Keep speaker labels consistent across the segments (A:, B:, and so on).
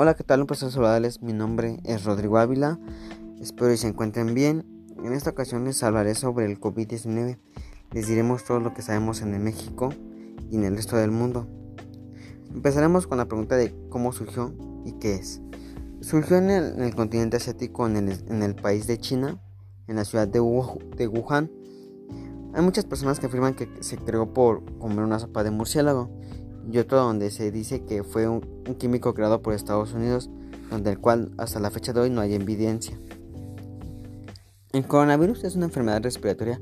A: Hola, ¿qué tal? Un placer. Mi nombre es Rodrigo Ávila. Espero que se encuentren bien. En esta ocasión les hablaré sobre el COVID-19. Les diremos todo lo que sabemos en el México y en el resto del mundo. Empezaremos con la pregunta de cómo surgió y qué es. Surgió en el, continente asiático, en el, en el, país de China, en la ciudad de, de Wuhan. Hay muchas personas que afirman que se creó por comer una sopa de murciélago y otro donde se dice que fue un, químico creado por Estados Unidos, donde el cual hasta la fecha de hoy no hay evidencia. El coronavirus es una enfermedad respiratoria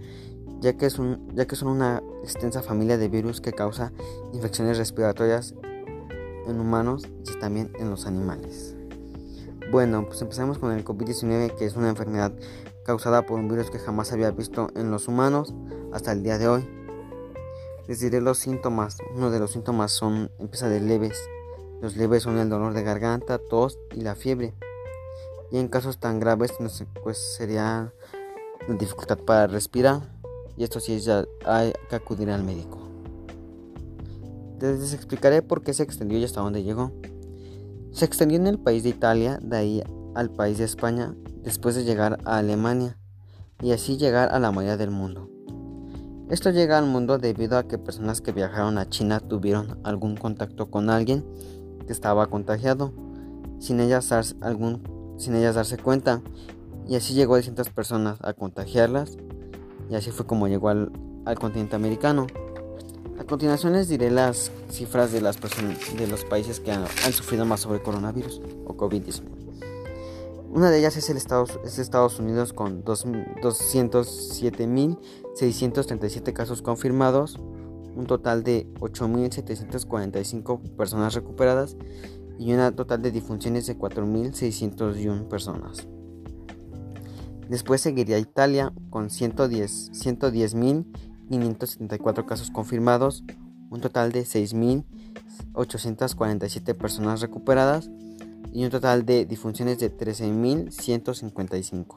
A: ya que, es un, ya que son una extensa familia de virus que causa infecciones respiratorias en humanos y también en los animales. Bueno, pues empezamos con el COVID-19 que es una enfermedad causada por un virus que jamás había visto en los humanos hasta el día de hoy. Les diré los síntomas. Uno de los síntomas son empieza de leves. Los leves son el dolor de garganta, tos y la fiebre. Y en casos tan graves pues sería la dificultad para respirar. Y esto sí ya hay que acudir al médico. Les explicaré por qué se extendió y hasta dónde llegó. Se extendió en el país de Italia, de ahí al país de España, después de llegar a Alemania y así llegar a la mayoría del mundo. Esto llega al mundo debido a que personas que viajaron a China tuvieron algún contacto con alguien que estaba contagiado, sin ellas, algún, sin ellas darse cuenta, y así llegó a distintas personas a contagiarlas, y así fue como llegó al, al continente americano. A continuación les diré las cifras de, las personas, de los países que han, han sufrido más sobre coronavirus o COVID-19. Una de ellas es, el Estados, es Estados Unidos con 207.637 casos confirmados, un total de 8.745 personas recuperadas y una total de difunciones de 4.601 personas. Después seguiría Italia con 110.574 casos confirmados, un total de 6.847 personas recuperadas y un total de difunciones de 13.155.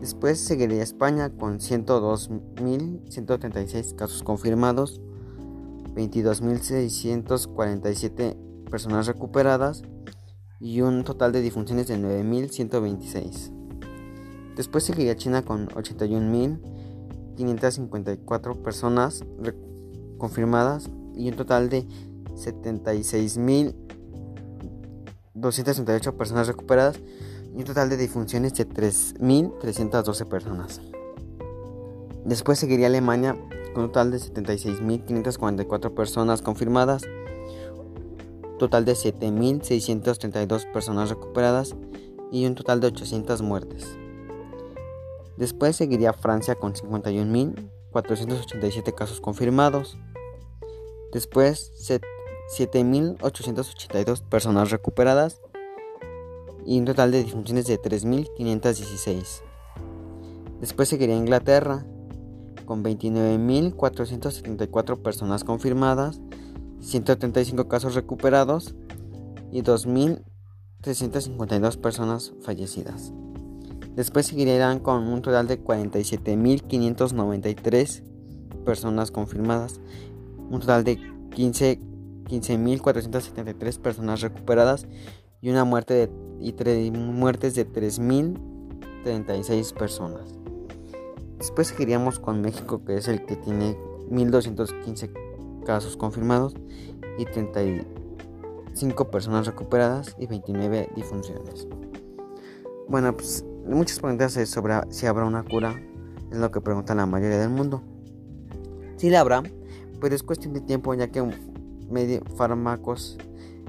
A: Después seguiría España con 102.136 casos confirmados, 22.647 personas recuperadas y un total de difunciones de 9.126. Después seguiría China con 81.554 personas confirmadas y un total de 76.000 268 personas recuperadas y un total de difunciones de 3.312 personas. Después seguiría Alemania con un total de 76.544 personas confirmadas, total de 7.632 personas recuperadas y un total de 800 muertes. Después seguiría Francia con 51.487 casos confirmados. Después 7.882 personas recuperadas y un total de difunciones de 3.516. Después seguiría Inglaterra con 29.474 personas confirmadas, 135 casos recuperados y 2.352 personas fallecidas. Después seguiría Irán con un total de 47.593 personas confirmadas, un total de 15 15.473 personas recuperadas y una muerte de, y muertes de 3.036 personas. Después seguiríamos con México, que es el que tiene 1.215 casos confirmados y 35 personas recuperadas y 29 difunciones. Bueno, pues muchas preguntas sobre si habrá una cura, es lo que pregunta la mayoría del mundo. Si la habrá, pues es cuestión de tiempo ya que fármacos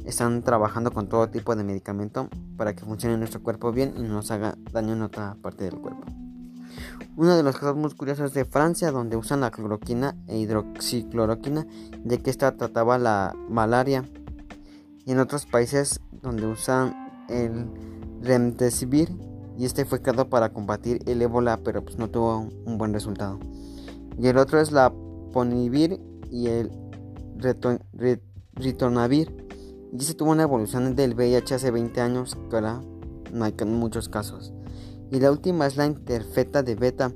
A: están trabajando con todo tipo de medicamento para que funcione nuestro cuerpo bien y no nos haga daño en otra parte del cuerpo. Uno de los casos muy curiosos es de Francia, donde usan la cloroquina e hidroxicloroquina, ya que esta trataba la malaria. Y en otros países donde usan el remdesivir, y este fue creado para combatir el ébola, pero pues no tuvo un buen resultado. Y el otro es la ponivir y el ritonavir y se tuvo una evolución del VIH hace 20 años que ahora no hay muchos casos. Y la última es la interfeta de beta.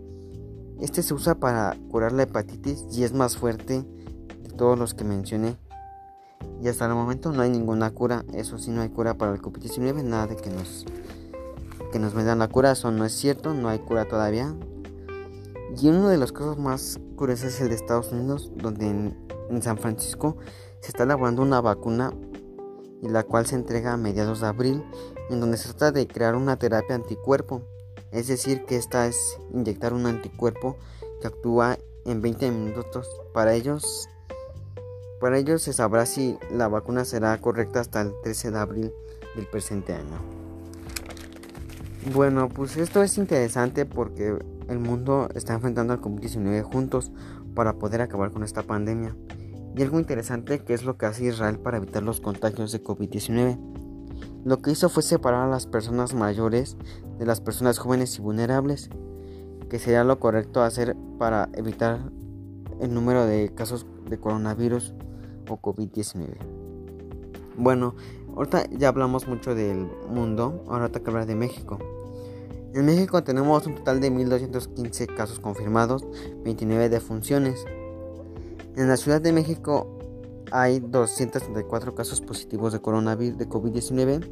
A: Este se usa para curar la hepatitis y es más fuerte de todos los que mencioné. Y hasta el momento no hay ninguna cura. Eso sí, no hay cura para el COVID-19. Nada de que nos, que nos vendan la cura. Eso no es cierto. No hay cura todavía. Y uno de los casos más curiosos es el de Estados Unidos, donde San Francisco se está elaborando una vacuna y la cual se entrega a mediados de abril, en donde se trata de crear una terapia anticuerpo. Es decir, que esta es inyectar un anticuerpo que actúa en 20 minutos. Para ellos, para ellos se sabrá si la vacuna será correcta hasta el 13 de abril del presente año. Bueno, pues esto es interesante porque el mundo está enfrentando al COVID-19 juntos para poder acabar con esta pandemia. Y algo interesante que es lo que hace Israel para evitar los contagios de COVID-19. Lo que hizo fue separar a las personas mayores de las personas jóvenes y vulnerables, que sería lo correcto hacer para evitar el número de casos de coronavirus o COVID-19. Bueno, ahorita ya hablamos mucho del mundo, ahora toca hablar de México. En México tenemos un total de 1.215 casos confirmados, 29 defunciones. En la Ciudad de México hay 234 casos positivos de coronavirus de COVID-19.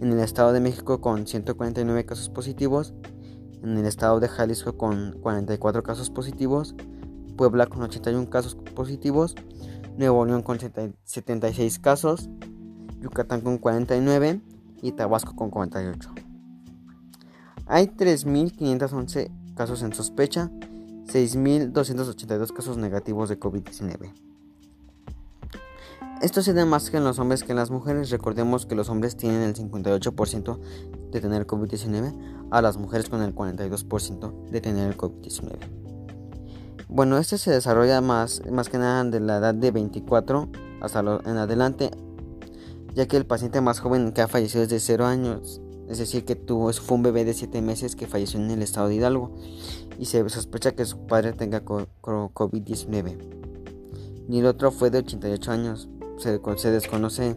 A: En el Estado de México con 149 casos positivos. En el Estado de Jalisco con 44 casos positivos. Puebla con 81 casos positivos. Nuevo León con 76 casos. Yucatán con 49 y Tabasco con 48. Hay 3.511 casos en sospecha, 6.282 casos negativos de COVID-19. Esto se da más que en los hombres que en las mujeres. Recordemos que los hombres tienen el 58% de tener COVID-19, a las mujeres con el 42% de tener el COVID-19. Bueno, este se desarrolla más, más que nada de la edad de 24 hasta en adelante, ya que el paciente más joven que ha fallecido es de 0 años es decir, que tuvo, fue un bebé de 7 meses que falleció en el estado de Hidalgo y se sospecha que su padre tenga COVID-19. Y el otro fue de 88 años, se, desconoce,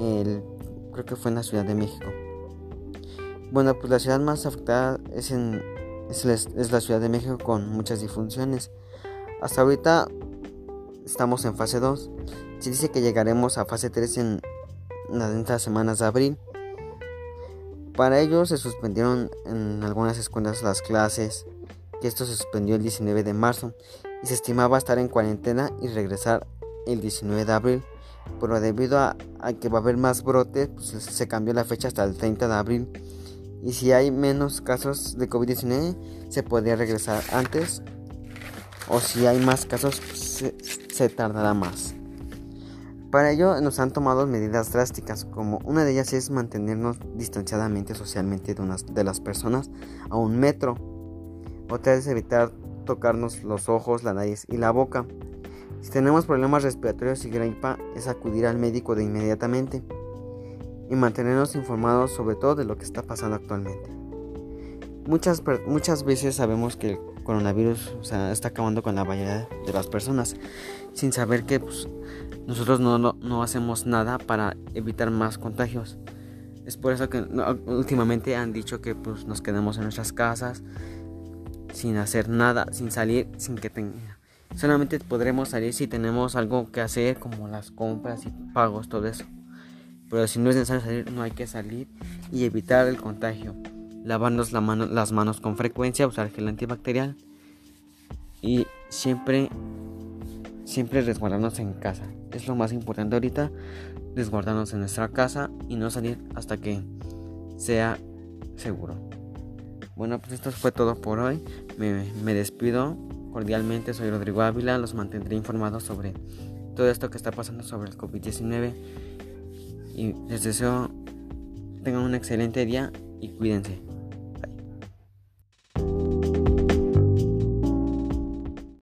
A: el, creo que fue en la Ciudad de México. Bueno, pues la ciudad más afectada es, en, es, la Ciudad de México con muchas difunciones. Hasta ahorita estamos en fase 2. Se dice que llegaremos a fase 3 en las semanas de abril. Para ello se suspendieron en algunas escuelas las clases, que esto se suspendió el 19 de marzo y se estimaba estar en cuarentena y regresar el 19 de abril, pero debido a, que va a haber más brotes, pues se cambió la fecha hasta el 30 de abril. Y si hay menos casos de COVID-19, se podría regresar antes. O si hay más casos, pues se tardará más. Para ello nos han tomado medidas drásticas, como una de ellas es mantenernos distanciadamente socialmente de, unas, de las personas a un metro. Otra es evitar tocarnos los ojos, la nariz y la boca. Si tenemos problemas respiratorios y gripa, es acudir al médico de inmediatamente y mantenernos informados sobre todo de lo que está pasando actualmente. Muchas, muchas veces sabemos que el coronavirus está acabando con la mayoría de las personas sin saber que pues, nosotros no, no, hacemos nada para evitar más contagios. Es por eso que últimamente han dicho que pues, nos quedamos en nuestras casas sin hacer nada, sin salir, sin que tenga. Solamente podremos salir si tenemos algo que hacer como las compras y pagos, todo eso. Pero si no es necesario salir, no hay que salir y evitar el contagio. Lavarnos la mano, las manos con frecuencia, usar gel antibacterial y siempre siempre resguardarnos en casa. Es lo más importante ahorita, resguardarnos en nuestra casa y no salir hasta que sea seguro. Bueno, pues esto fue todo por hoy. Me, despido cordialmente. Soy Rodrigo Ávila. Los mantendré informados sobre todo esto que está pasando sobre el COVID-19. Y les deseo tengan un excelente día y cuídense.